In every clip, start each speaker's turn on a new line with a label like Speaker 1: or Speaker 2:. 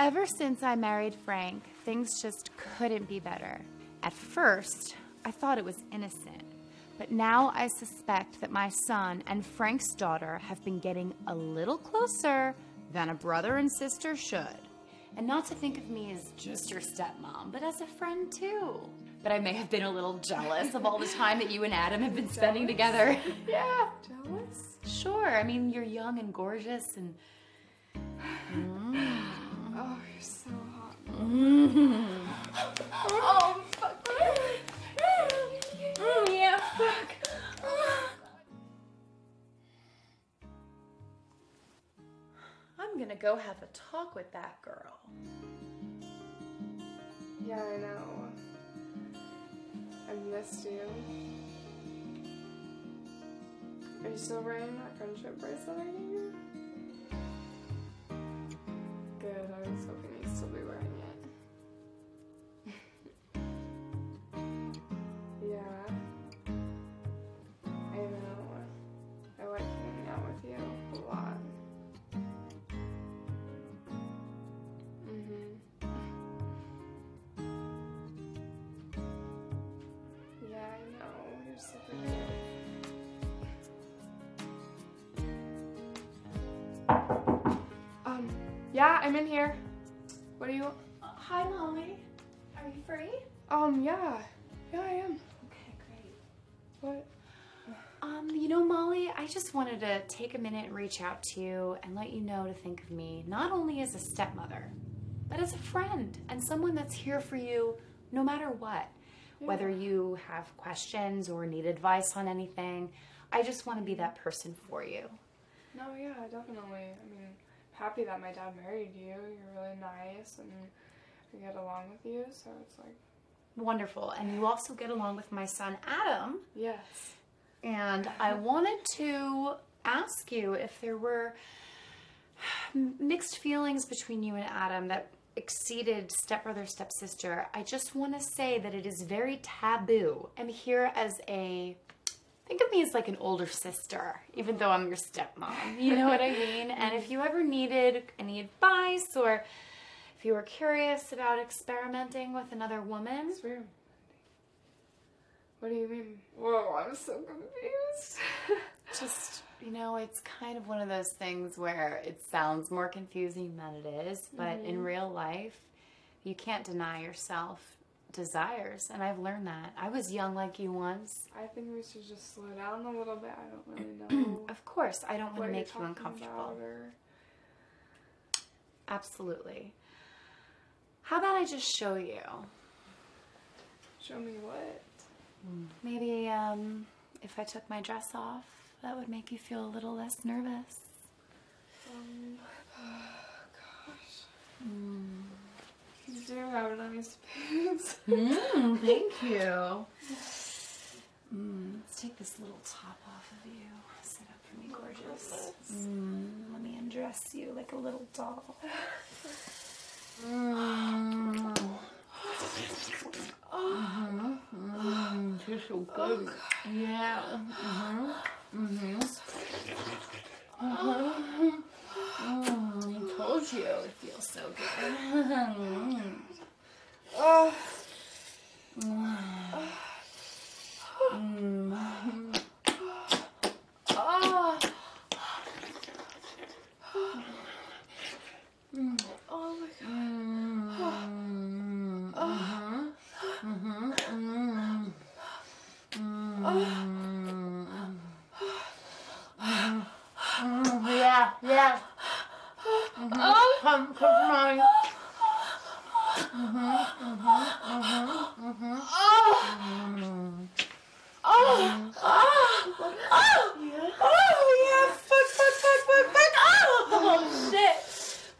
Speaker 1: Ever since I married Frank, things just couldn't be better. At first, I thought it was innocent, but now I suspect that my son and Frank's daughter have been getting a little closer than a brother and sister should. And not to think of me as just your stepmom, but as a friend too. But I may have been a little jealous of all the time that you and Adam have been spending together. yeah.
Speaker 2: Jealous?
Speaker 1: Sure. I mean, you're young and gorgeous and. Mm.
Speaker 2: Oh, you're so hot.
Speaker 1: Oh, fuck. Mm, yeah, fuck. I'm gonna go have a talk with that girl.
Speaker 2: Yeah, I know. I missed you. Are you still wearing that friendship bracelet I gave you? Um, yeah, I'm in here. What do you?
Speaker 1: Hi, Molly. Are you free?
Speaker 2: Um, yeah. Yeah, I am.
Speaker 1: Okay, great.
Speaker 2: What?
Speaker 1: Um, you know, Molly, I just wanted to take a minute and reach out to you and let you know to think of me not only as a stepmother, but as a friend and someone that's here for you no matter what. Whether you have questions or need advice on anything, I just want to be that person for you.
Speaker 2: No, yeah, definitely. I mean, happy that my dad married you. You're really nice and we get along with you, so it's like,
Speaker 1: Wonderful. And you also get along with my son, Adam.
Speaker 2: yes.
Speaker 1: And I wanted to ask you if there were mixed feelings between you and Adam that exceeded stepbrother, stepsister. I just want to say that it is very taboo. I'm here as a think of me as like an older sister, even though I'm your stepmom. You know what I mean? And if you ever needed any advice or if you were curious about experimenting with another woman,
Speaker 2: It's weird. What do you mean? Whoa, I'm so confused.
Speaker 1: just you know it's kind of one of those things where it sounds more confusing than it is but in real life you can't deny yourself desires and i've learned that. I was young like you once.
Speaker 2: I think we should just slow down a little bit. I don't really know
Speaker 1: of course i don't want to make you uncomfortable.
Speaker 2: or
Speaker 1: absolutely. How about i just show you?
Speaker 2: Show me what.
Speaker 1: maybe um if i took my dress off that would make you feel a little less nervous
Speaker 2: Um, gosh. You do have nice boobs.
Speaker 1: Mm, thank you. Mm, let's take this little top off of you. Sit up for me, gorgeous. Mm, let me undress you like a little doll. Mm. Mhm, mm, You're so good. Yeah. Mhm, mhm. Mhm. Mm, I told you it feels so good. Mm.
Speaker 2: Oh, oh. Oh my god.
Speaker 1: Yeah, for mommy. Oh, yeah. Fuck, fuck, fuck, fuck, fuck. Oh, shit.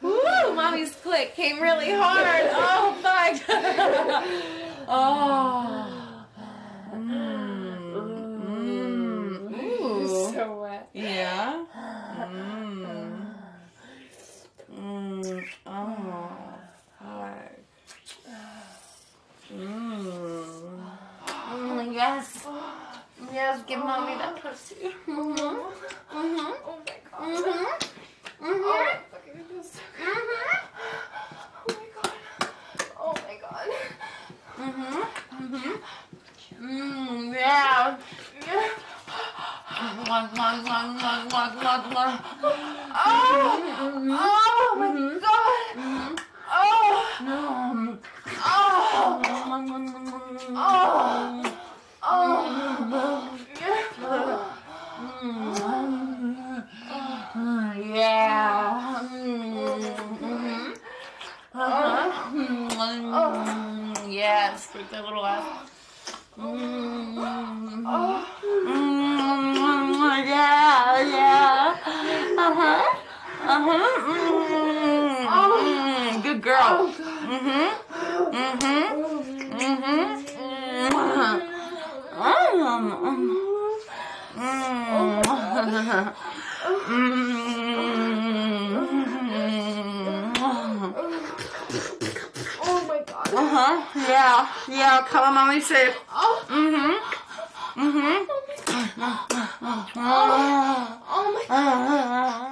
Speaker 1: Woo, mommy's click came really hard. Oh, fuck. oh. Yes. Yes, give mommy that oh, pussy. Mm-hmm. Mm-hmm.
Speaker 2: Oh my god.
Speaker 1: Mm-hmm.
Speaker 2: Mm-hmm. Oh, okay, so
Speaker 1: mm-hmm.
Speaker 3: Oh my god. Oh my
Speaker 2: god. Mm-hmm. Mm-hmm.
Speaker 3: Mm, yeah. yeah. One. One. Uh huh. Mm, good girl. Mhm. Mhm. Mhm.
Speaker 2: oh my god.
Speaker 3: Uh huh. Yeah. Yeah. Come on, mommy. Safe.
Speaker 2: Oh,
Speaker 3: Mhm. Mhm.
Speaker 2: oh my god.
Speaker 3: Uh-huh.